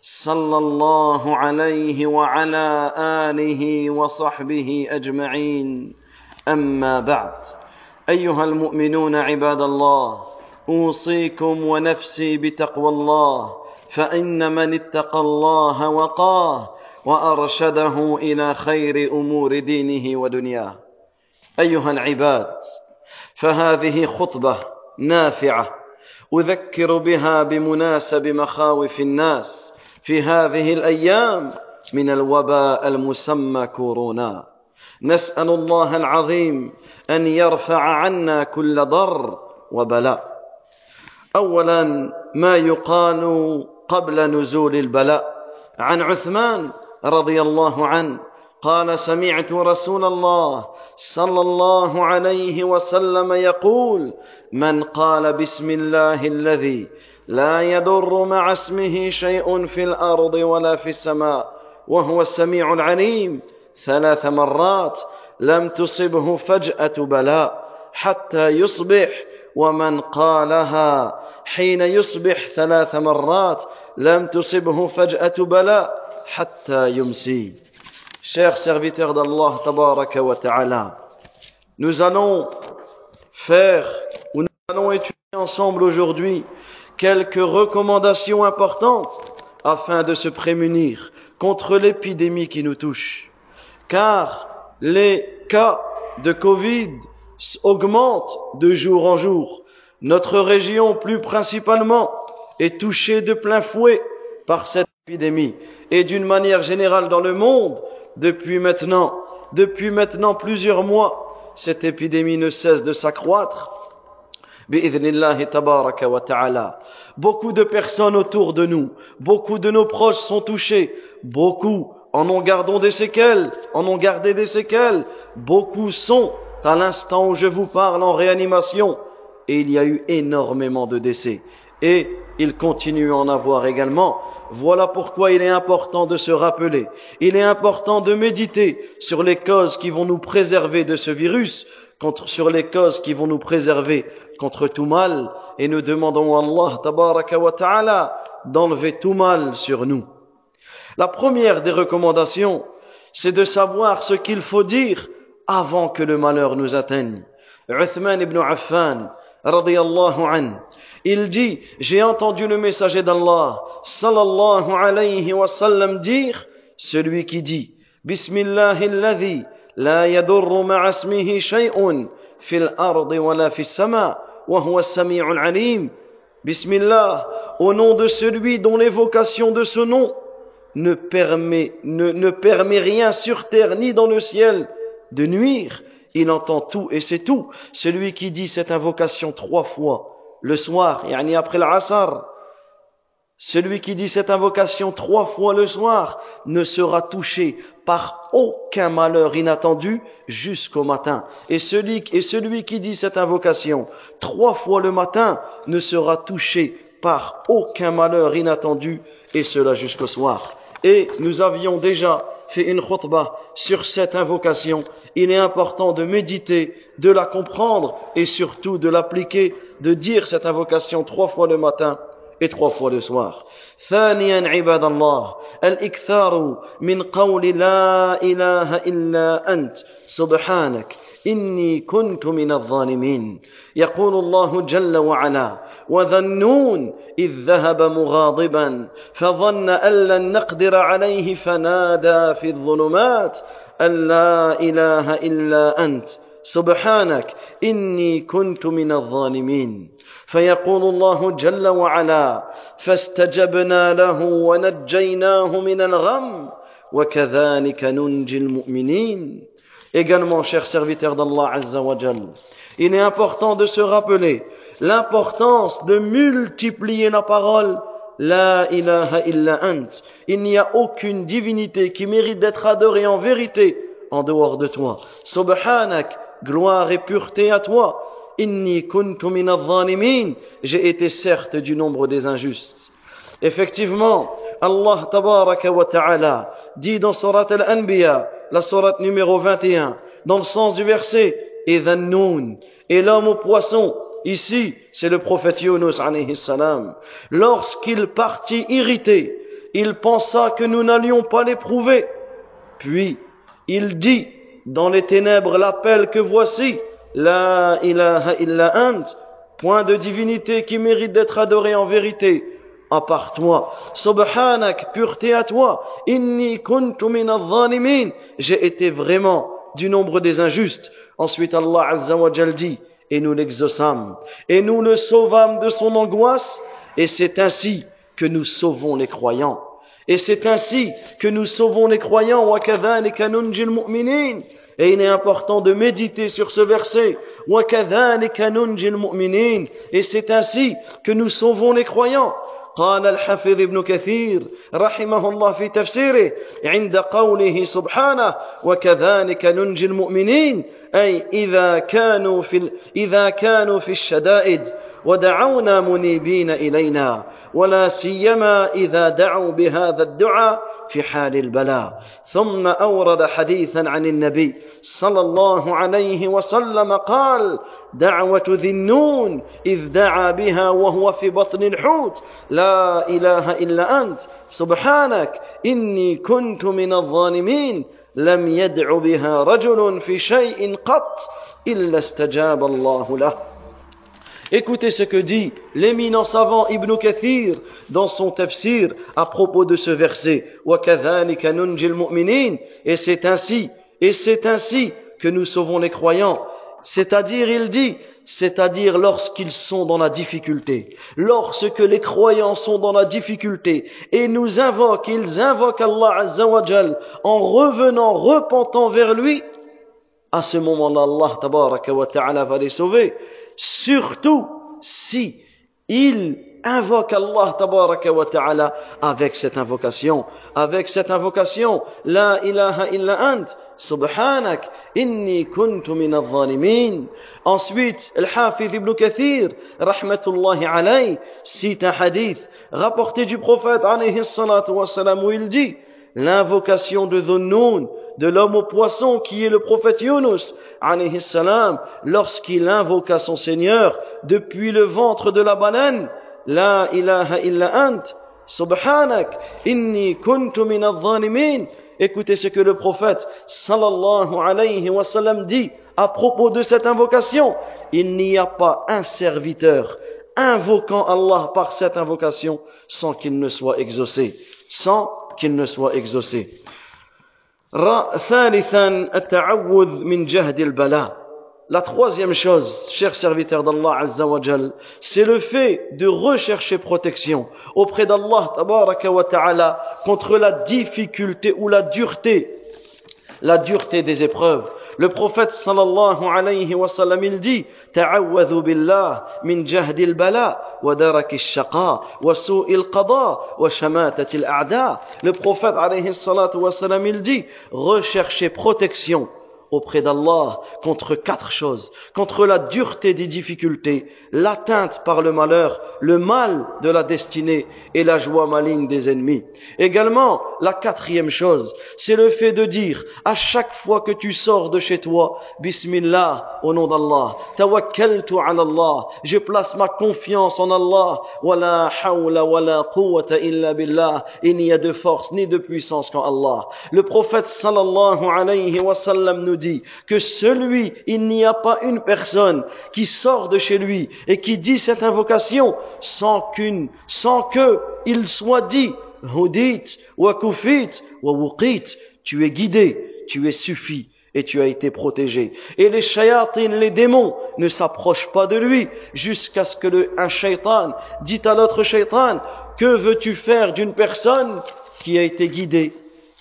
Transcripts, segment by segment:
صلى الله عليه وعلى آله وصحبه أجمعين. أما بعد أيها المؤمنون عباد الله أوصيكم ونفسي بتقوى الله فإن من اتقى الله وقاه وأرشده إلى خير أمور دينه ودنياه. أيها العباد فهذه خطبة نافعة أذكر بها بمناسب مخاوف الناس. في هذه الأيام من الوباء المسمى كورونا. نسأل الله العظيم أن يرفع عنا كل ضر وبلاء. اولا ما يقال قبل نزول البلاء. عن عثمان رضي الله عنه قال سمعت رسول الله صلى الله عليه وسلم يقول من قال بسم الله الذي لا يضر مع اسمه شيء في الأرض ولا في السماء وهو السميع العليم. ثلاث مرات لم تصبه فجأة بلاء حتى يصبح ومن قالها حين يصبح ثلاث مرات لم تصبه فجأة بلاء حتى يمسي. Chers serviteurs tabaraka wa ta'ala, nous allons faire ou nous allons étudier ensemble aujourd'hui quelques recommandations importantes afin de se prémunir contre l'épidémie qui nous touche. Car les cas de Covid augmentent de jour en jour. Notre région, plus principalement, est touchée de plein fouet par cette épidémie. Et d'une manière générale dans le monde, depuis maintenant, depuis maintenant plusieurs mois, cette épidémie ne cesse de s'accroître. Beaucoup de personnes autour de nous, beaucoup de nos proches sont touchés, beaucoup en ont gardé des séquelles, en ont gardé des séquelles, beaucoup sont à l'instant où je vous parle en réanimation. Et il y a eu énormément de décès. Et il continue à en avoir également. Voilà pourquoi il est important de se rappeler, il est important de méditer sur les causes qui vont nous préserver de ce virus, contre, sur les causes qui vont nous préserver contre tout mal, et nous demandons à Allah tabaraka wa ta'ala d'enlever tout mal sur nous. La première des recommandations, c'est de savoir ce qu'il faut dire avant que le malheur nous atteigne. Uthman ibn Affan, radiyallahu anhu, il dit, j'ai entendu le messager d'Allah, sallallahu alayhi wa sallam, dire, celui qui dit, Bismillah alladhi la yadurru ma'a ismihi shay'un fil ardi wa la fis sama Bismillah, au nom de celui dont l'évocation de ce nom ne permet, ne, ne permet rien sur terre ni dans le ciel de nuire, il entend tout et c'est tout. Celui qui dit cette invocation trois fois le soir, yani après l'asr, celui qui dit cette invocation trois fois le soir ne sera touché par aucun malheur inattendu jusqu'au matin. Et celui, qui dit cette invocation trois fois le matin ne sera touché par aucun malheur inattendu et cela jusqu'au soir. Et nous avions déjà fait une khutbah sur cette invocation. Il est important de méditer, de la comprendre et surtout de l'appliquer, de dire cette invocation trois fois le matin et trois fois le soir. ثانيا عباد الله الإكثار من قول لا إله إلا أنت سبحانك إني كنت من الظالمين يقول الله جل وعلا وذنون إذ ذهب مغاضبا فظن أن لن نقدر عليه فنادى في الظلمات أن لا إله إلا أنت سبحانك إني كنت من الظالمين فيقول الله جل وعلا فاستجبنا له ونجيناه من الغم وكذلك ننجي المؤمنين Également, chers serviteurs d'Allah Azza wa Jal, il est important de se rappeler l'importance de multiplier la parole La ilaha illa ant. Il n'y a aucune divinité qui mérite d'être adorée en vérité en dehors de toi. Subhanak, gloire et pureté à toi. Inni J'ai été certes du nombre des injustes. Effectivement, Allah tabaraka wa ta'ala dit dans surat al-Anbiya, la surat numéro 21, dans le sens du verset, et et l'homme au poisson, ici, c'est le prophète Yunus alayhi salam. Lorsqu'il partit irrité, il pensa que nous n'allions pas l'éprouver. Puis, il dit dans les ténèbres l'appel que voici, La ilaha illa ant, point de divinité qui mérite d'être adoré en vérité, à part toi. Subhanak, pureté à toi. Inni kuntu min J'ai été vraiment du nombre des injustes. Ensuite Allah Azza wa dit, et nous l'exaucâmes, et nous le sauvâmes de son angoisse, et c'est ainsi que nous sauvons les croyants. Et c'est ainsi que nous sauvons les croyants. Et il est important de méditer sur ce verset. Et c'est ainsi que nous sauvons les croyants. قال الحافظ ابن كثير رحمه الله في تفسيره عند قوله سبحانه وكذلك ننجي المؤمنين أي إذا كانوا في إذا كانوا في الشدائد ودعونا منيبين إلينا ولا سيما إذا دعوا بهذا الدعاء في حال البلاء. ثم أورد حديثا عن النبي صلى الله عليه وسلم قال دعوة ذي النون إذ دعا بها وهو في بطن الحوت. لا إله إلا أنت. سبحانك. إني كنت من الظالمين. لم يدع بها رجل في شيء قط إلا استجاب الله له. Écoutez ce que dit l'éminent savant Ibn Kathir dans son tafsir à propos de ce verset. Et c'est ainsi, et c'est ainsi que nous sauvons les croyants. C'est-à-dire, il dit, c'est-à-dire lorsqu'ils sont dans la difficulté, lorsque les croyants sont dans la difficulté et nous invoquent, ils invoquent Allah Azza en revenant, repentant vers lui, à ce moment-là, Allah va les sauver surtout si il invoque Allah tabaraka wa ta'ala avec cette invocation. Avec cette invocation la ilaha illa ant subhanak inni kuntu min al-zalimin. Ensuite al-hafiz ibn kathir rahmatullahi alayhi cite un hadith rapporté du prophète alayhi salatu wa salam où il dit l'invocation de Dhunnun, de l'homme au poisson qui est le prophète Yunus, alayhi salam, lorsqu'il invoqua son Seigneur depuis le ventre de la baleine, La ilaha illa ant, subhanak, inni kuntu min al Écoutez ce que le prophète sallallahu alayhi wa sallam dit à propos de cette invocation. Il n'y a pas un serviteur invoquant Allah par cette invocation sans qu'il ne soit exaucé, sans qu'il ne soit exaucé. La troisième chose, chers serviteurs d'Allah c'est le fait de rechercher protection auprès d'Allah Ta'ala contre la difficulté ou la dureté, la dureté des épreuves. Le prophète sallallahu alayhi wa sallam, il dit, ta'awwadhu billah min jahdil bala wa daraki shaqa wa su'il qada wa shamatati al-a'da. Le prophète alayhi salatu wa sallam, il dit, recherchez protection auprès d'Allah contre quatre choses, contre la dureté des difficultés, l'atteinte par le malheur, le mal de la destinée et la joie maligne des ennemis. Également, la quatrième chose, c'est le fait de dire à chaque fois que tu sors de chez toi, Bismillah, au nom d'Allah, tawakkaltu ala Allah, je place ma confiance en Allah, wala hawla wala quwwata illa billah, il n'y a de force ni de puissance qu'en Allah. Le prophète sallallahu alayhi wa sallam nous que celui, il n'y a pas une personne qui sort de chez lui et qui dit cette invocation sans qu'une, sans que il soit dit, Hudit, wa kufit, wa tu es guidé, tu es suffi et tu as été protégé. Et les shayatin, les démons, ne s'approchent pas de lui jusqu'à ce que le, un shaitan dit à l'autre shaitan, que veux-tu faire d'une personne qui a été guidée,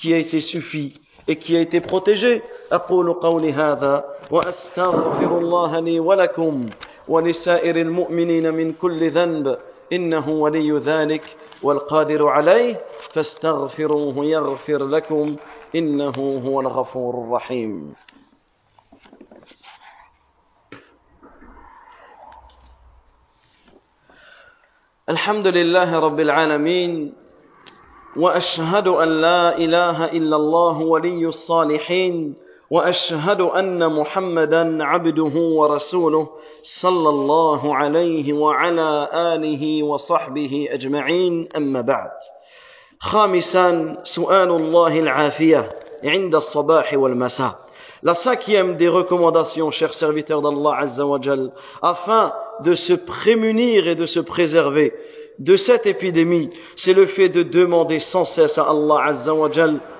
qui a été suffi et qui a été protégée أقول قولي هذا وأستغفر الله لي ولكم ولسائر المؤمنين من كل ذنب. إنه ولي ذلك والقادر عليه. فاستغفروه يغفر لكم. إنه هو الغفور الرحيم. الحمد لله رب العالمين. وأشهد أن لا إله إلا الله ولي الصالحين وأشهد أن محمدا عبده ورسوله صلى الله عليه وعلى آله وصحبه أجمعين. أما بعد خامسا سؤال الله العافية عند الصباح والمساء. La cinquième des recommandations, chers serviteurs d'Allah Azza wa Jal, afin de se prémunir et de se préserver de cette épidémie, c'est le fait de demander sans cesse à Allah Azza wa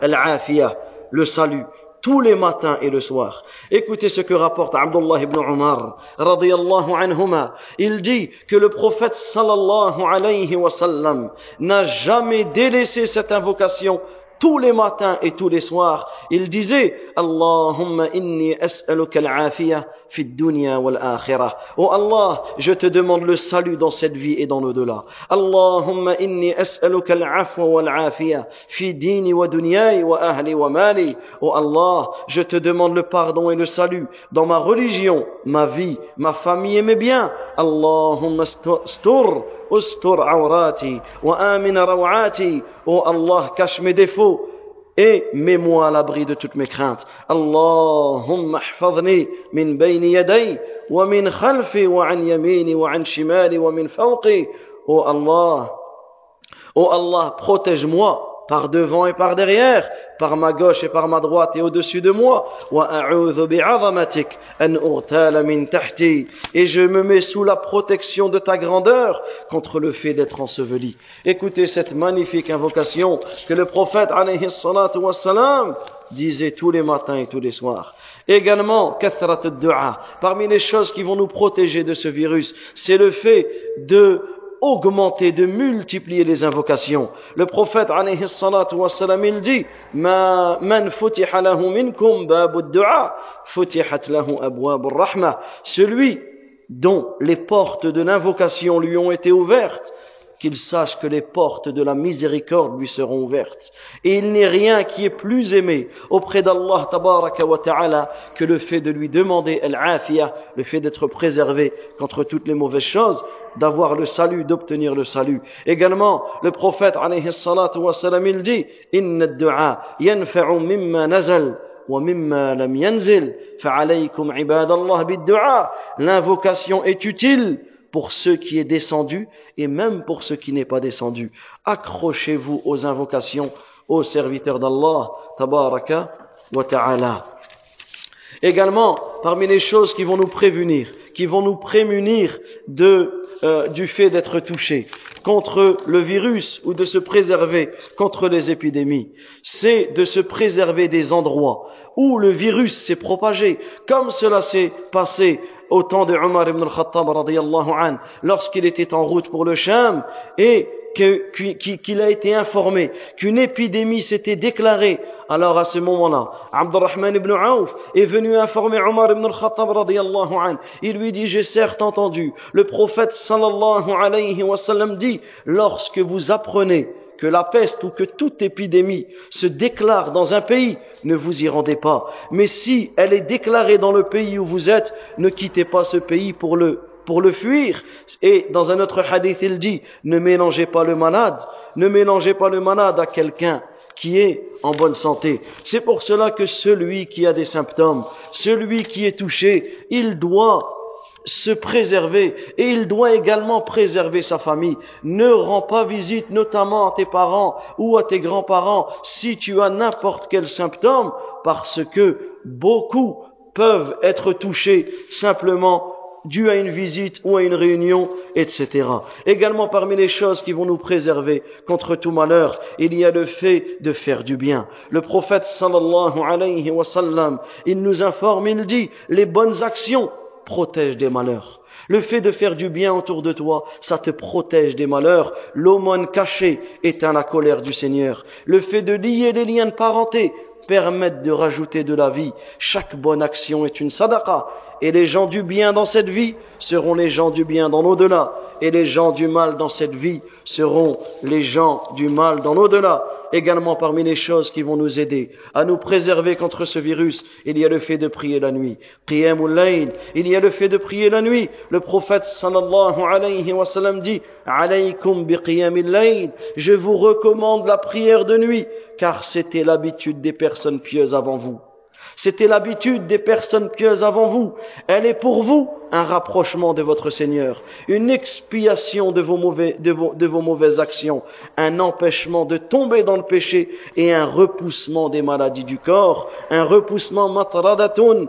al-afiyah, le salut, tous les matins et le soir. Écoutez ce que rapporte Abdullah ibn Umar, radiyallahu anhuma. Il dit que le prophète sallallahu alayhi wa sallam n'a jamais délaissé cette invocation tous les matins et tous les soirs, il disait Allahumma inni as'aluka al-afiyah fi dunya wal akhirah. Oh Allah, je te demande le salut dans cette vie et dans l'au-delà. Allahumma inni as'aluka al-afwa wal afiyah fi dini wa dunyai wa ahli wa mali. Oh Allah, je te demande le pardon et le salut dans ma religion, ma vie, ma famille et mes biens. Allahumma stur ustur awrati wa amina rawati. Oh Allah, cache mes défauts et mets-moi à l'abri de toutes mes craintes. Allahumma ihfazni min bayni yaday wa min khalfi wa an yamini wa an shimali wa min fawqi. Oh Allah, oh Allah, protège-moi par devant et par derrière, par ma gauche et par ma droite et au-dessus de moi. Et je me mets sous la protection de ta grandeur contre le fait d'être enseveli. Écoutez cette magnifique invocation que le prophète disait tous les matins et tous les soirs. Également, parmi les choses qui vont nous protéger de ce virus, c'est le fait de augmenter, de multiplier les invocations. Le prophète, alayhi salatu wassalam, il dit, Ma man futiha lahu minkum babu du'a, futihat lahu abwabu rahma. Celui dont les portes de l'invocation lui ont été ouvertes, qu'il sache que les portes de la miséricorde lui seront ouvertes. Et il n'est rien qui est plus aimé auprès d'Allah tabaraka wa ta'ala que le fait de lui demander al-afiyah, le fait d'être préservé contre toutes les mauvaises choses, d'avoir le salut, d'obtenir le salut. Également, le prophète alayhi salatu wa salam, il dit, inna du'a yanfa'u mimma nazal ومما لم ينزل فعليكم عباد الله بالدعاء l'invocation est utile pour ce qui est descendu et même pour ce qui n'est pas descendu. Accrochez-vous aux invocations aux serviteurs d'Allah, tabaraka wa ta'ala. Également, parmi les choses qui vont nous prévenir, qui vont nous prémunir de, euh, du fait d'être touchés contre le virus ou de se préserver contre les épidémies, c'est de se préserver des endroits où le virus s'est propagé, comme cela s'est passé au temps de Omar ibn al-Khattab an, lorsqu'il était en route pour le Sham et qu'il a été informé qu'une épidémie s'était déclarée. Alors à ce moment-là, Abdurrahman ibn Auf est venu informer Omar ibn al-Khattab radiyallahu an. Il lui dit, j'ai certes entendu, le prophète sallallahu alayhi wa sallam dit, lorsque vous apprenez que la peste ou que toute épidémie se déclare dans un pays, ne vous y rendez pas. Mais si elle est déclarée dans le pays où vous êtes, ne quittez pas ce pays pour le pour le fuir. Et dans un autre hadith, il dit, ne mélangez pas le malade, ne mélangez pas le malade à quelqu'un qui est en bonne santé. C'est pour cela que celui qui a des symptômes, celui qui est touché, il doit se préserver et il doit également préserver sa famille. Ne rends pas visite notamment à tes parents ou à tes grands-parents si tu as n'importe quel symptôme parce que beaucoup peuvent être touchés simplement dû à une visite ou à une réunion, etc. Également parmi les choses qui vont nous préserver contre tout malheur, il y a le fait de faire du bien. Le prophète sallallahu alayhi wa sallam, il nous informe, il dit, les bonnes actions protège des malheurs. Le fait de faire du bien autour de toi, ça te protège des malheurs. L'aumône cachée éteint la colère du Seigneur. Le fait de lier les liens de parenté permet de rajouter de la vie. Chaque bonne action est une sadaqa. Et les gens du bien dans cette vie seront les gens du bien dans l'au-delà. Et les gens du mal dans cette vie seront les gens du mal dans l'au-delà. Également parmi les choses qui vont nous aider à nous préserver contre ce virus, il y a le fait de prier la nuit. Il y a le fait de prier la nuit. Le prophète sallallahu alayhi wa sallam dit Je vous recommande la prière de nuit car c'était l'habitude des personnes pieuses avant vous. C'était l'habitude des personnes pieuses avant vous. Elle est pour vous un rapprochement de votre Seigneur, une expiation de vos, mauvais, de vos, de vos mauvaises actions, un empêchement de tomber dans le péché et un repoussement des maladies du corps, un repoussement matradatun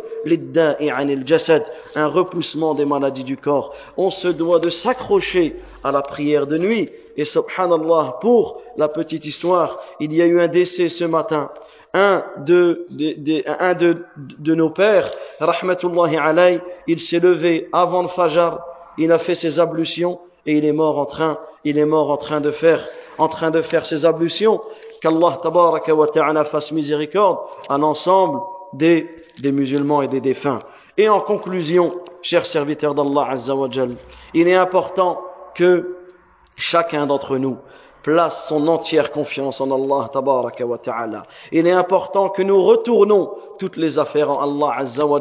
un repoussement des maladies du corps. On se doit de s'accrocher à la prière de nuit. Et subhanallah, pour la petite histoire, il y a eu un décès ce matin un de, de, un de, de nos pères, rahmatullahi alayhi, il s'est levé avant le fajr, il a fait ses ablutions et il est mort en train, il est mort en train de faire, en train de faire ses ablutions. Qu'Allah tabaraka wa ta'ala fasse miséricorde à l'ensemble des, des musulmans et des défunts. Et en conclusion, chers serviteurs d'Allah azza il est important que chacun d'entre nous place son entière confiance en Allah tabaraka wa ta'ala. Il est important que nous retournons toutes les affaires en Allah azza wa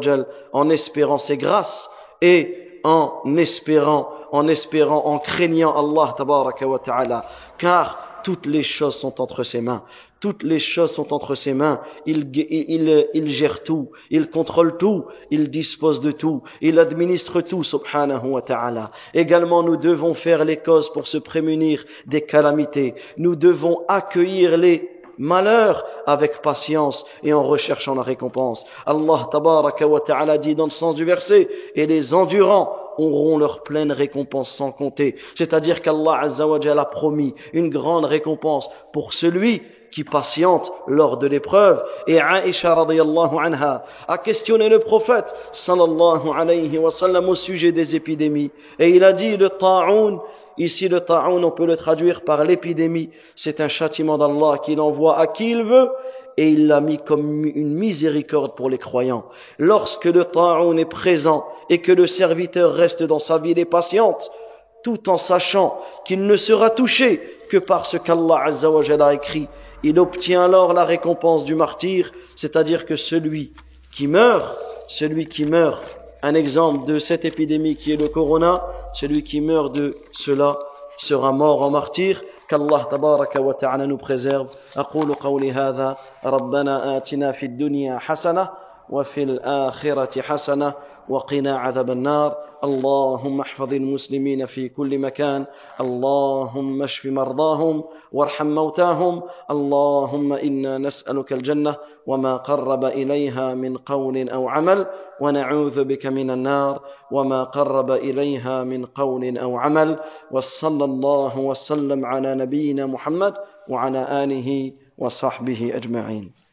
en espérant ses grâces et en espérant, en espérant, en craignant Allah tabaraka wa ta'ala. Car toutes les choses sont entre ses mains. Toutes les choses sont entre ses mains. Il, il, il, gère tout. Il contrôle tout. Il dispose de tout. Il administre tout, subhanahu wa ta'ala. Également, nous devons faire les causes pour se prémunir des calamités. Nous devons accueillir les malheurs avec patience et en recherchant la récompense. Allah tabaraka wa ta'ala dit dans le sens du verset, et les endurants auront leur pleine récompense sans compter. C'est-à-dire qu'Allah a promis une grande récompense pour celui qui patiente lors de l'épreuve. Et Aisha radiyallahu anha a questionné le prophète sallallahu alayhi wa sallam au sujet des épidémies. Et il a dit le ta'oun, ici le ta'oun on peut le traduire par l'épidémie, c'est un châtiment d'Allah qu'il envoie à qui il veut et il l'a mis comme une miséricorde pour les croyants. Lorsque le ta'oun est présent et que le serviteur reste dans sa vie des patiente, tout en sachant qu'il ne sera touché que par ce qu'Allah a écrit il obtient alors la récompense du martyr, c'est-à-dire que celui qui meurt, celui qui meurt, un exemple de cette épidémie qui est le corona, celui qui meurt de cela sera mort en martyr. qu'Allah tabaraka wa ta'ala nous préserve. أقول قولي هذا ربنا آتنا في الدنيا حسنة وفي الآخرة حسنة وقنا عذاب النار اللهم احفظ المسلمين في كل مكان. اللهم اشف مرضاهم وارحم موتاهم. اللهم إنا نسألك الجنة وما قرب إليها من قول أو عمل ونعوذ بك من النار وما قرب إليها من قول أو عمل. وصلى الله وسلم على نبينا محمد وعلى آله وصحبه أجمعين.